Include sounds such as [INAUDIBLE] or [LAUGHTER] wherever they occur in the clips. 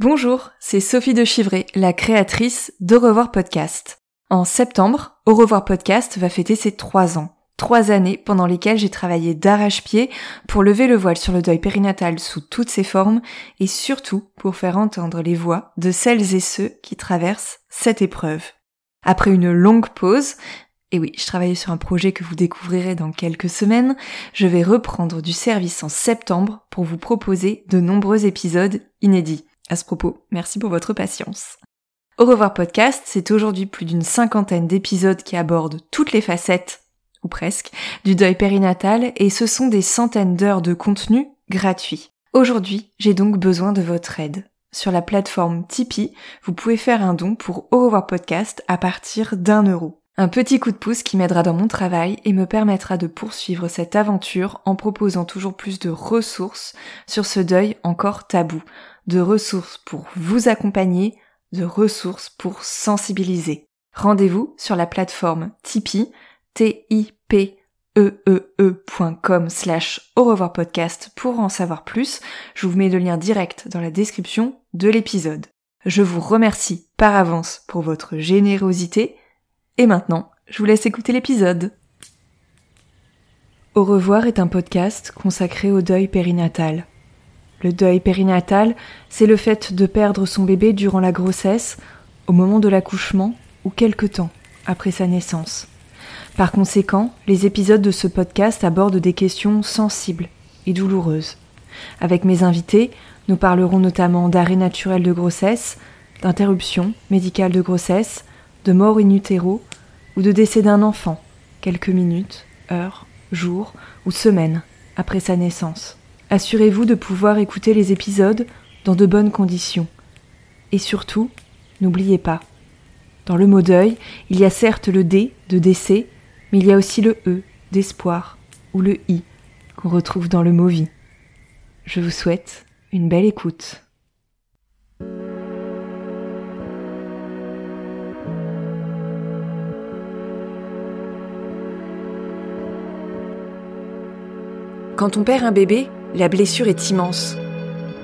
Bonjour, c'est Sophie de Chivray, la créatrice d'Au revoir podcast. En septembre, Au revoir podcast va fêter ses trois ans. Trois années pendant lesquelles j'ai travaillé d'arrache-pied pour lever le voile sur le deuil périnatal sous toutes ses formes et surtout pour faire entendre les voix de celles et ceux qui traversent cette épreuve. Après une longue pause, et oui, je travaillais sur un projet que vous découvrirez dans quelques semaines, je vais reprendre du service en septembre pour vous proposer de nombreux épisodes inédits. À ce propos, merci pour votre patience. Au revoir podcast, c'est aujourd'hui plus d'une cinquantaine d'épisodes qui abordent toutes les facettes ou presque, du deuil périnatal et ce sont des centaines d'heures de contenu gratuit. Aujourd'hui, j'ai donc besoin de votre aide. Sur la plateforme Tipeee, vous pouvez faire un don pour Au revoir podcast à partir d'un euro. Un petit coup de pouce qui m'aidera dans mon travail et me permettra de poursuivre cette aventure en proposant toujours plus de ressources sur ce deuil encore tabou. De ressources pour vous accompagner, de ressources pour sensibiliser. Rendez-vous sur la plateforme Tipeee, t-i-p-e-e-e.com slash au revoir podcast pour en savoir plus. Je vous mets le lien direct dans la description de l'épisode. Je vous remercie par avance pour votre générosité et maintenant, je vous laisse écouter l'épisode. Au revoir est un podcast consacré au deuil périnatal. Le deuil périnatal, c'est le fait de perdre son bébé durant la grossesse, au moment de l'accouchement ou quelque temps après sa naissance. Par conséquent, les épisodes de ce podcast abordent des questions sensibles et douloureuses. Avec mes invités, nous parlerons notamment d'arrêt naturel de grossesse, d'interruption médicale de grossesse, de mort in ou de décès d'un enfant, quelques minutes, heures, jours ou semaines après sa naissance. Assurez-vous de pouvoir écouter les épisodes dans de bonnes conditions. Et surtout, n'oubliez pas, dans le mot deuil, il y a certes le D de décès, mais il y a aussi le E d'espoir ou le I qu'on retrouve dans le mot vie. Je vous souhaite une belle écoute. Quand on perd un bébé, la blessure est immense.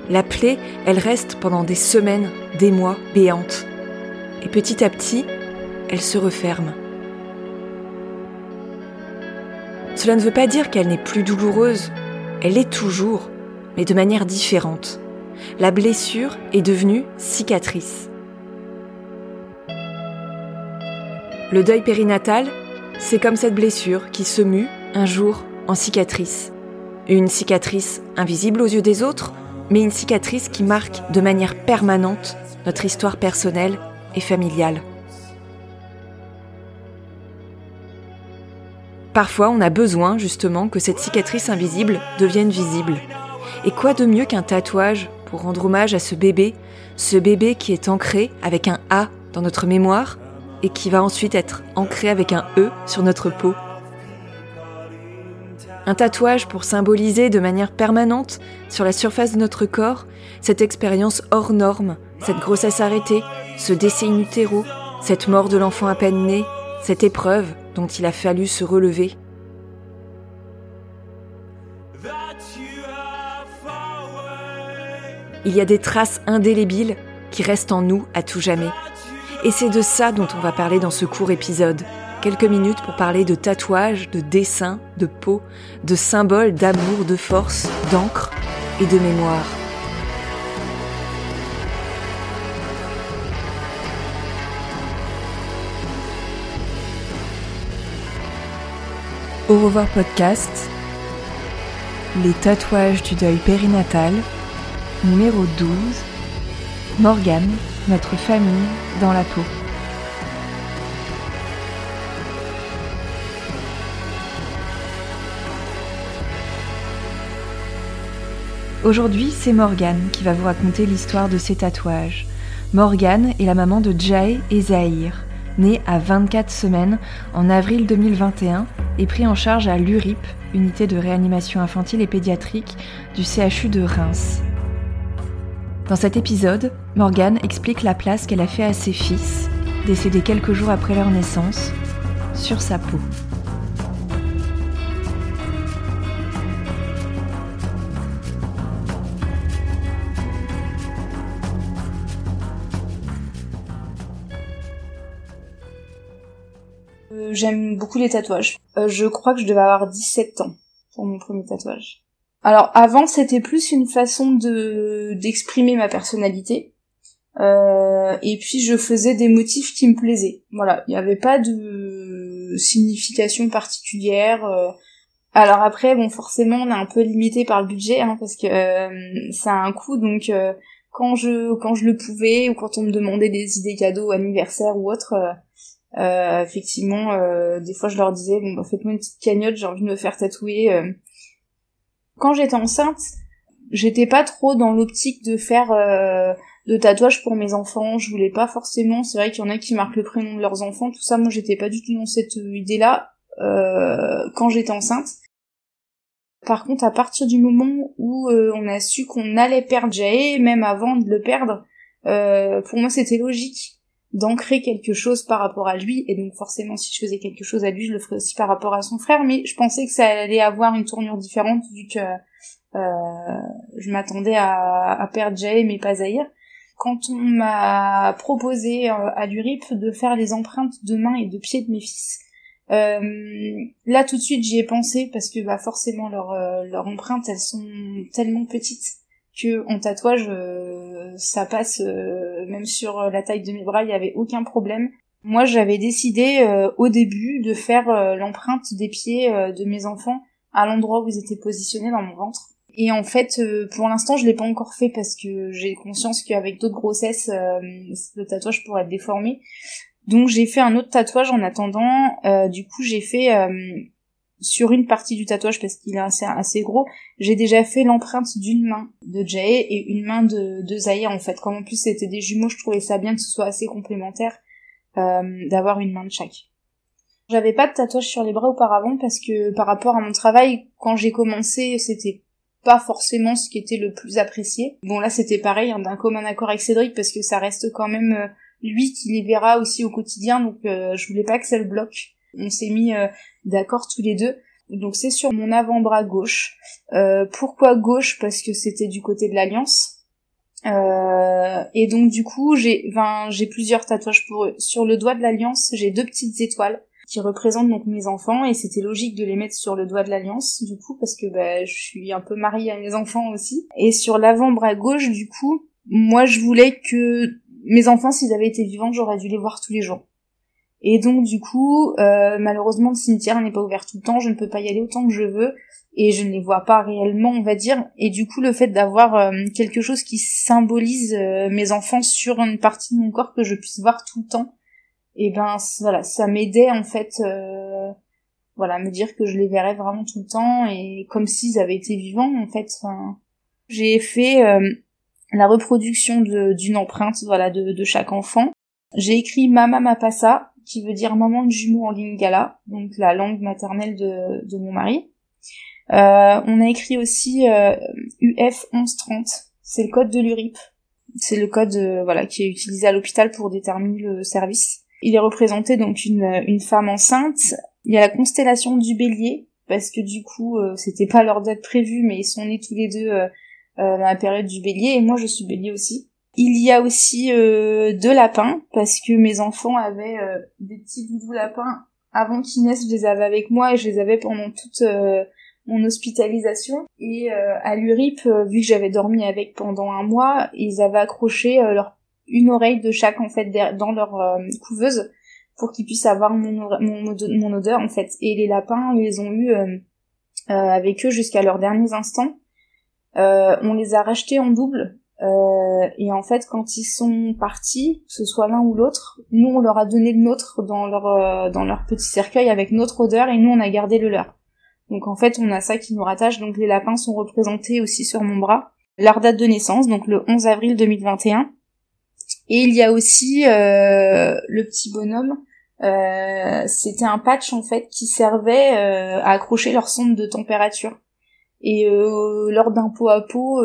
La plaie, elle reste pendant des semaines, des mois, béante. Et petit à petit, elle se referme. Cela ne veut pas dire qu'elle n'est plus douloureuse. Elle est toujours, mais de manière différente. La blessure est devenue cicatrice. Le deuil périnatal, c'est comme cette blessure qui se mue un jour en cicatrice. Une cicatrice invisible aux yeux des autres, mais une cicatrice qui marque de manière permanente notre histoire personnelle et familiale. Parfois, on a besoin justement que cette cicatrice invisible devienne visible. Et quoi de mieux qu'un tatouage pour rendre hommage à ce bébé, ce bébé qui est ancré avec un A dans notre mémoire et qui va ensuite être ancré avec un E sur notre peau? Un tatouage pour symboliser de manière permanente sur la surface de notre corps cette expérience hors norme, cette grossesse arrêtée, ce décès in cette mort de l'enfant à peine né, cette épreuve dont il a fallu se relever. Il y a des traces indélébiles qui restent en nous à tout jamais. Et c'est de ça dont on va parler dans ce court épisode. Quelques minutes pour parler de tatouages, de dessins, de peau, de symboles d'amour, de force, d'encre et de mémoire. Au revoir podcast, les tatouages du deuil périnatal, numéro 12, Morgane, notre famille dans la peau. Aujourd'hui, c'est Morgane qui va vous raconter l'histoire de ses tatouages. Morgane est la maman de Jai et Zahir, né à 24 semaines en avril 2021 et pris en charge à l'URIP, unité de réanimation infantile et pédiatrique du CHU de Reims. Dans cet épisode, Morgane explique la place qu'elle a fait à ses fils, décédés quelques jours après leur naissance, sur sa peau. Euh, j'aime beaucoup les tatouages. Euh, je crois que je devais avoir 17 ans pour mon premier tatouage. Alors avant c'était plus une façon de d'exprimer ma personnalité. Euh, et puis je faisais des motifs qui me plaisaient. Voilà, il n'y avait pas de signification particulière. Alors après, bon, forcément, on est un peu limité par le budget, hein, parce que ça a un coût. Donc, quand je quand je le pouvais ou quand on me demandait des idées cadeaux, anniversaire ou autre, euh, effectivement, euh, des fois je leur disais bon bah faites-moi une petite cagnotte, j'ai envie de me faire tatouer. Euh. Quand j'étais enceinte, j'étais pas trop dans l'optique de faire de tatouages pour mes enfants. Je voulais pas forcément. C'est vrai qu'il y en a qui marquent le prénom de leurs enfants, tout ça. Moi, j'étais pas du tout dans cette idée-là quand j'étais enceinte. Par contre, à partir du moment où on a su qu'on allait perdre Jae, même avant de le perdre, pour moi c'était logique d'ancrer quelque chose par rapport à lui, et donc forcément si je faisais quelque chose à lui, je le ferais aussi par rapport à son frère, mais je pensais que ça allait avoir une tournure différente vu que euh, je m'attendais à, perdre Jay mais pas Zahir. Quand on m'a proposé euh, à l'URIP de faire les empreintes de main et de pied de mes fils, euh, là tout de suite j'y ai pensé parce que bah forcément leurs leurs empreintes elles sont tellement petites que en tatouage euh, ça passe euh, même sur la taille de mes bras il y avait aucun problème. Moi j'avais décidé euh, au début de faire l'empreinte des pieds de mes enfants à l'endroit où ils étaient positionnés dans mon ventre. Et en fait pour l'instant je l'ai pas encore fait parce que j'ai conscience qu'avec d'autres grossesses le tatouage pourrait être déformé. Donc j'ai fait un autre tatouage en attendant. Du coup j'ai fait sur une partie du tatouage parce qu'il est assez, gros, j'ai déjà fait l'empreinte d'une main de Jay et une main de, Zahir en fait. Comme en plus c'était des jumeaux, je trouvais ça bien que ce soit assez complémentaire euh, d'avoir une main de chaque. J'avais pas de tatouage sur les bras auparavant parce que par rapport à mon travail, quand j'ai commencé, c'était pas forcément ce qui était le plus apprécié. Bon là c'était pareil, hein, d'un commun accord avec Cédric parce que ça reste quand même euh, lui qui les verra aussi au quotidien, donc euh, je voulais pas que ça le bloque. On s'est mis euh, d'accord tous les deux. Donc c'est sur mon avant-bras gauche. Euh, pourquoi gauche? Parce que c'était du côté de l'alliance. Euh, et donc du coup j'ai plusieurs tatouages pour eux. Sur le doigt de l'alliance, j'ai deux petites étoiles qui représentent donc mes enfants et c'était logique de les mettre sur le doigt de l'alliance du coup parce que bah, je suis un peu mariée à mes enfants aussi. Et sur l'avant-bras gauche du coup, moi je voulais que mes enfants s'ils avaient été vivants, j'aurais dû les voir tous les jours. Et donc du coup, euh, malheureusement, le cimetière n'est pas ouvert tout le temps, je ne peux pas y aller autant que je veux, et je ne les vois pas réellement, on va dire. Et du coup, le fait d'avoir euh, quelque chose qui symbolise euh, mes enfants sur une partie de mon corps que je puisse voir tout le temps, et eh ben voilà, ça m'aidait en fait, voilà, à me dire que je les verrais vraiment tout le temps, et comme s'ils avaient été vivants en fait. j'ai fait la reproduction d'une empreinte, voilà, de, chaque enfant. J'ai écrit Mama Mapasa qui veut dire maman de jumeaux en lingala, donc la langue maternelle de, de mon mari. Euh, on a écrit aussi euh, UF 1130, c'est le code de l'URIP. C'est le code euh, voilà qui est utilisé à l'hôpital pour déterminer le service. Il est représenté donc une, une femme enceinte. Il y a la constellation du bélier, parce que du coup euh, c'était pas leur date prévue, mais ils sont nés tous les deux euh, dans la période du bélier, et moi je suis bélier aussi. Il y a aussi euh, deux lapins parce que mes enfants avaient euh, des petits doudous lapins avant qu'ils naissent. Je les avais avec moi et je les avais pendant toute euh, mon hospitalisation. Et à l'URIP, vu que j'avais dormi avec pendant un mois, ils avaient accroché leur une oreille de chaque en fait dans leur couveuse pour qu'ils puissent avoir mon, odeur en fait. Et les lapins, ils les ont eu avec eux jusqu'à leurs derniers instants. on les a rachetés en double euh, et en fait, quand ils sont partis, que ce soit l'un ou l'autre, nous on leur a donné le nôtre dans leur euh, dans leur petit cercueil avec notre odeur et nous on a gardé le leur. Donc en fait, on a ça qui nous rattache. Donc les lapins sont représentés aussi sur mon bras. Leur date de naissance, donc le 11 avril 2021. Et il y a aussi euh, le petit bonhomme. Euh, c'était un patch en fait qui servait euh, à accrocher leur sonde de température. Et lors d'un pot à pot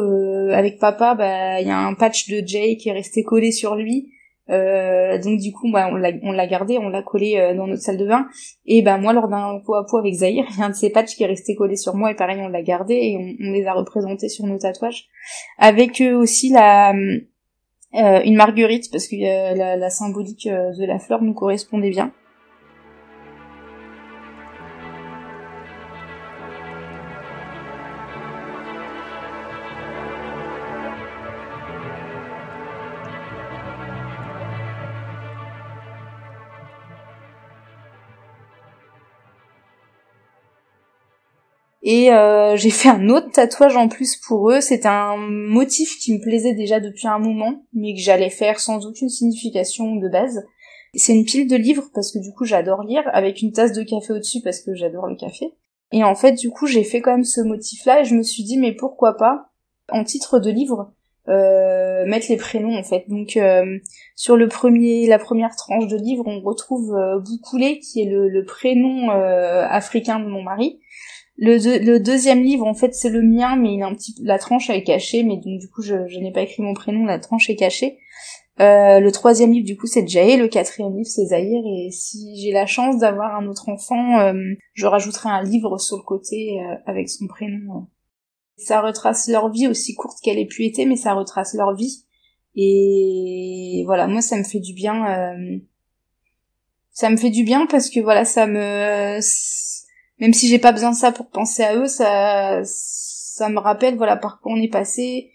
avec papa, bah il y a un patch de Jay qui est resté collé sur lui euh, donc du coup, bah, on l'a, on gardé, on l'a collé euh, dans notre salle de bain. Et bah moi, lors d'un pot à pot avec Zahir, il y a un de ces patchs qui est resté collé sur moi et pareil, on l'a gardé et on, les a représentés sur nos tatouages. Avec eux aussi la euh, une marguerite parce que la, la, symbolique de la fleur nous correspondait bien. Et euh, j'ai fait un autre tatouage en plus pour eux. C'est un motif qui me plaisait déjà depuis un moment, mais que j'allais faire sans aucune signification de base. C'est une pile de livres parce que du coup j'adore lire, avec une tasse de café au-dessus parce que j'adore le café. Et en fait du coup j'ai fait quand même ce motif-là et je me suis dit mais pourquoi pas en titre de livre euh, mettre les prénoms en fait. Donc euh, sur le premier, la première tranche de livre, on retrouve euh, Boukoulé qui est le, le prénom africain de mon mari. Le, deuxième livre, en fait, c'est le mien, mais il a un petit, la tranche est cachée, mais donc du coup, je, n'ai pas écrit mon prénom, la tranche est cachée. Euh, le troisième livre, du coup, c'est Jay, le quatrième livre, c'est Zahir, et si j'ai la chance d'avoir un autre enfant, euh, je rajouterai un livre sur le côté euh, avec son prénom. Ça retrace leur vie, aussi courte qu'elle ait pu être, mais ça retrace leur vie. Et voilà, moi, ça me fait du bien. ça me fait du bien parce que voilà, ça me même si j'ai pas besoin de ça pour penser à eux, ça, ça me rappelle, voilà, par quoi on est passé.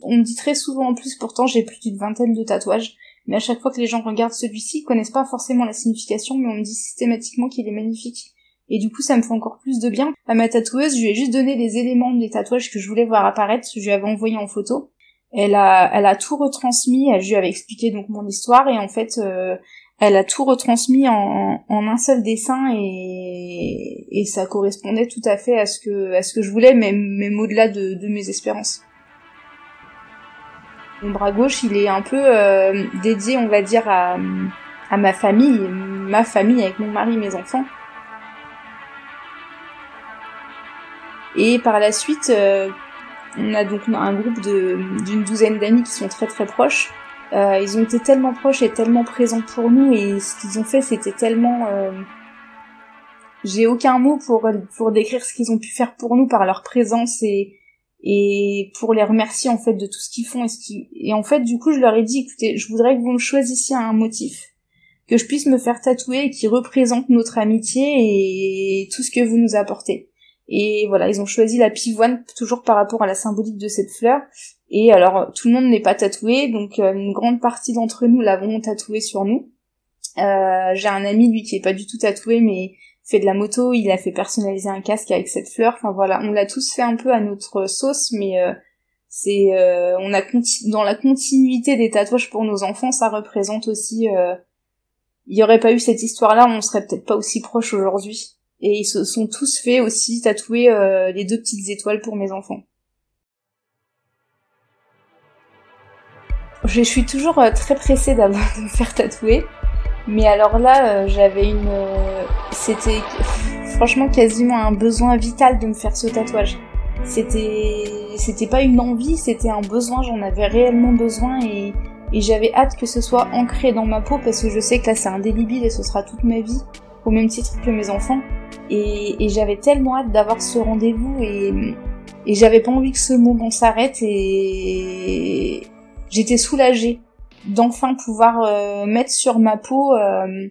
On me dit très souvent en plus, pourtant j'ai plus d'une vingtaine de tatouages, mais à chaque fois que les gens regardent celui-ci, ils connaissent pas forcément la signification, mais on me dit systématiquement qu'il est magnifique. Et du coup, ça me fait encore plus de bien. À ma tatoueuse, je lui ai juste donné les éléments des tatouages que je voulais voir apparaître, je lui avais envoyé en photo. Elle a, elle a tout retransmis, elle, lui avais expliqué donc mon histoire, et en fait, euh, elle a tout retransmis en, un seul dessin et, ça correspondait tout à fait à ce que, je voulais, même, même au-delà de, mes espérances. Mon bras gauche, il est un peu euh, dédié, on va dire, à, à ma famille, ma famille avec mon mari, mes enfants. Et par la suite, euh, on a donc un groupe d'une douzaine d'amis qui sont très très proches. Euh, ils ont été tellement proches et tellement présents pour nous et ce qu'ils ont fait c'était tellement euh... j'ai aucun mot pour pour décrire ce qu'ils ont pu faire pour nous par leur présence et et pour les remercier en fait de tout ce qu'ils font et ce qui et en fait du coup je leur ai dit écoutez je voudrais que vous me choisissiez un motif que je puisse me faire tatouer et qui représente notre amitié et tout ce que vous nous apportez et voilà, ils ont choisi la pivoine toujours par rapport à la symbolique de cette fleur. Et alors, tout le monde n'est pas tatoué, donc euh, une grande partie d'entre nous l'avons tatoué sur nous. Euh, J'ai un ami, lui, qui est pas du tout tatoué, mais fait de la moto, il a fait personnaliser un casque avec cette fleur. Enfin voilà, on l'a tous fait un peu à notre sauce, mais euh, c'est on a dans la continuité des tatouages pour nos enfants, ça représente aussi. il y aurait pas eu cette histoire-là, on serait peut-être pas aussi proche aujourd'hui. Et ils se sont tous fait aussi tatouer les deux petites étoiles pour mes enfants. Je suis toujours euh, très pressée d'avoir [LAUGHS] de me faire tatouer. Mais alors là, euh, j'avais une... C'était franchement quasiment un besoin vital de me faire ce tatouage. C'était... C'était pas une envie, c'était un besoin, j'en avais réellement besoin et, et j'avais hâte que ce soit ancré dans ma peau parce que je sais que là c'est indélébile et ce sera toute ma vie, au même titre que mes enfants. Et, j'avais tellement hâte d'avoir ce rendez-vous et, et j'avais pas envie que ce moment s'arrête et j'étais soulagée d'enfin pouvoir euh, mettre sur ma peau euh,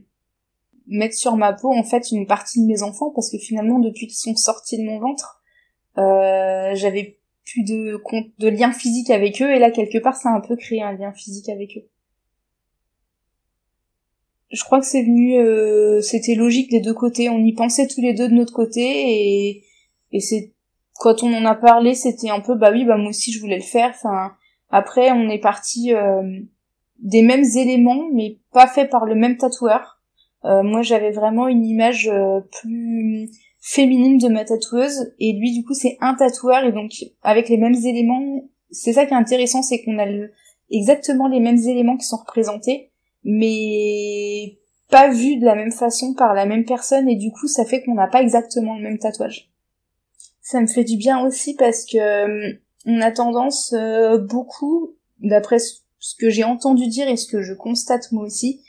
mettre sur ma peau en fait une partie de mes enfants parce que finalement depuis qu'ils sont sortis de mon ventre euh, j'avais plus de lien physique avec eux et là quelque part ça a un peu créé un lien physique avec eux je crois que c'est venu, c'était logique des deux côtés. On y pensait tous les deux de notre côté et, c'est quand on en a parlé, c'était un peu bah oui, bah moi aussi je voulais le faire. Après on est parti euh, des mêmes éléments, mais pas fait par le même tatoueur. Euh, moi j'avais vraiment une image plus féminine de ma tatoueuse et lui du coup c'est un tatoueur et donc avec les mêmes éléments c'est ça qui est intéressant c'est qu'on a exactement les mêmes éléments qui sont représentés mais pas vus de la même façon par la même personne et du coup ça fait qu'on n'a pas exactement le même tatouage ça me fait du bien aussi parce que euh, on a tendance euh, beaucoup d'après ce que j'ai entendu dire et ce que je constate moi aussi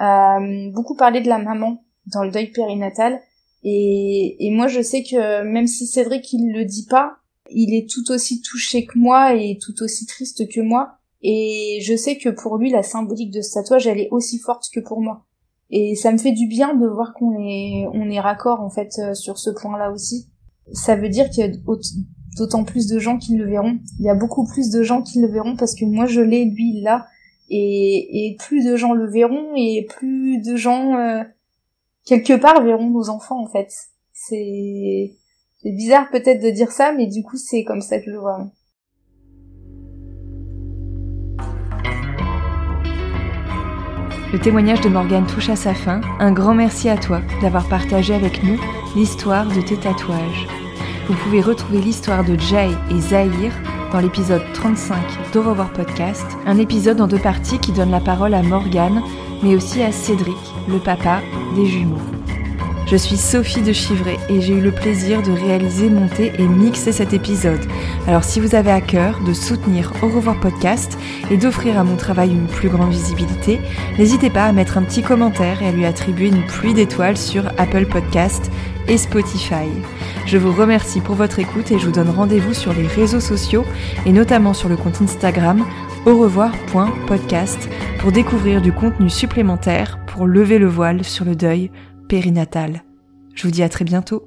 euh, beaucoup parler de la maman dans le deuil périnatal et, et moi, je sais que même si Cédric il le dit pas, il est tout aussi touché que moi et tout aussi triste que moi. Et je sais que pour lui, la symbolique de ce tatouage, elle est aussi forte que pour moi. Et ça me fait du bien de voir qu'on est, on est raccord en fait euh, sur ce point-là aussi. Ça veut dire qu'il y a d'autant plus de gens qui le verront. Il y a beaucoup plus de gens qui le verront parce que moi je l'ai, lui il l'a. Et, et plus de gens le verront et plus de gens euh, quelque part verront nos enfants en fait. C'est c'est bizarre peut-être de dire ça, mais du coup c'est comme ça que je le vois. Le témoignage de Morgane touche à sa fin. Un grand merci à toi d'avoir partagé avec nous l'histoire de tes tatouages. Vous pouvez retrouver l'histoire de Jay et Zahir dans l'épisode 35 d'Au revoir podcast, un épisode en deux parties qui donne la parole à Morgane, mais aussi à Cédric, le papa des jumeaux. Je suis Sophie de Chivray et j'ai eu le plaisir de réaliser, monter et mixer cet épisode. Alors si vous avez à cœur de soutenir Au revoir podcast et d'offrir à mon travail une plus grande visibilité, n'hésitez pas à mettre un petit commentaire et à lui attribuer une pluie d'étoiles sur Apple Podcast et Spotify. Je vous remercie pour votre écoute et je vous donne rendez-vous sur les réseaux sociaux et notamment sur le compte Instagram au revoir.podcast pour découvrir du contenu supplémentaire pour lever le voile sur le deuil périnatal. Je vous dis à très bientôt.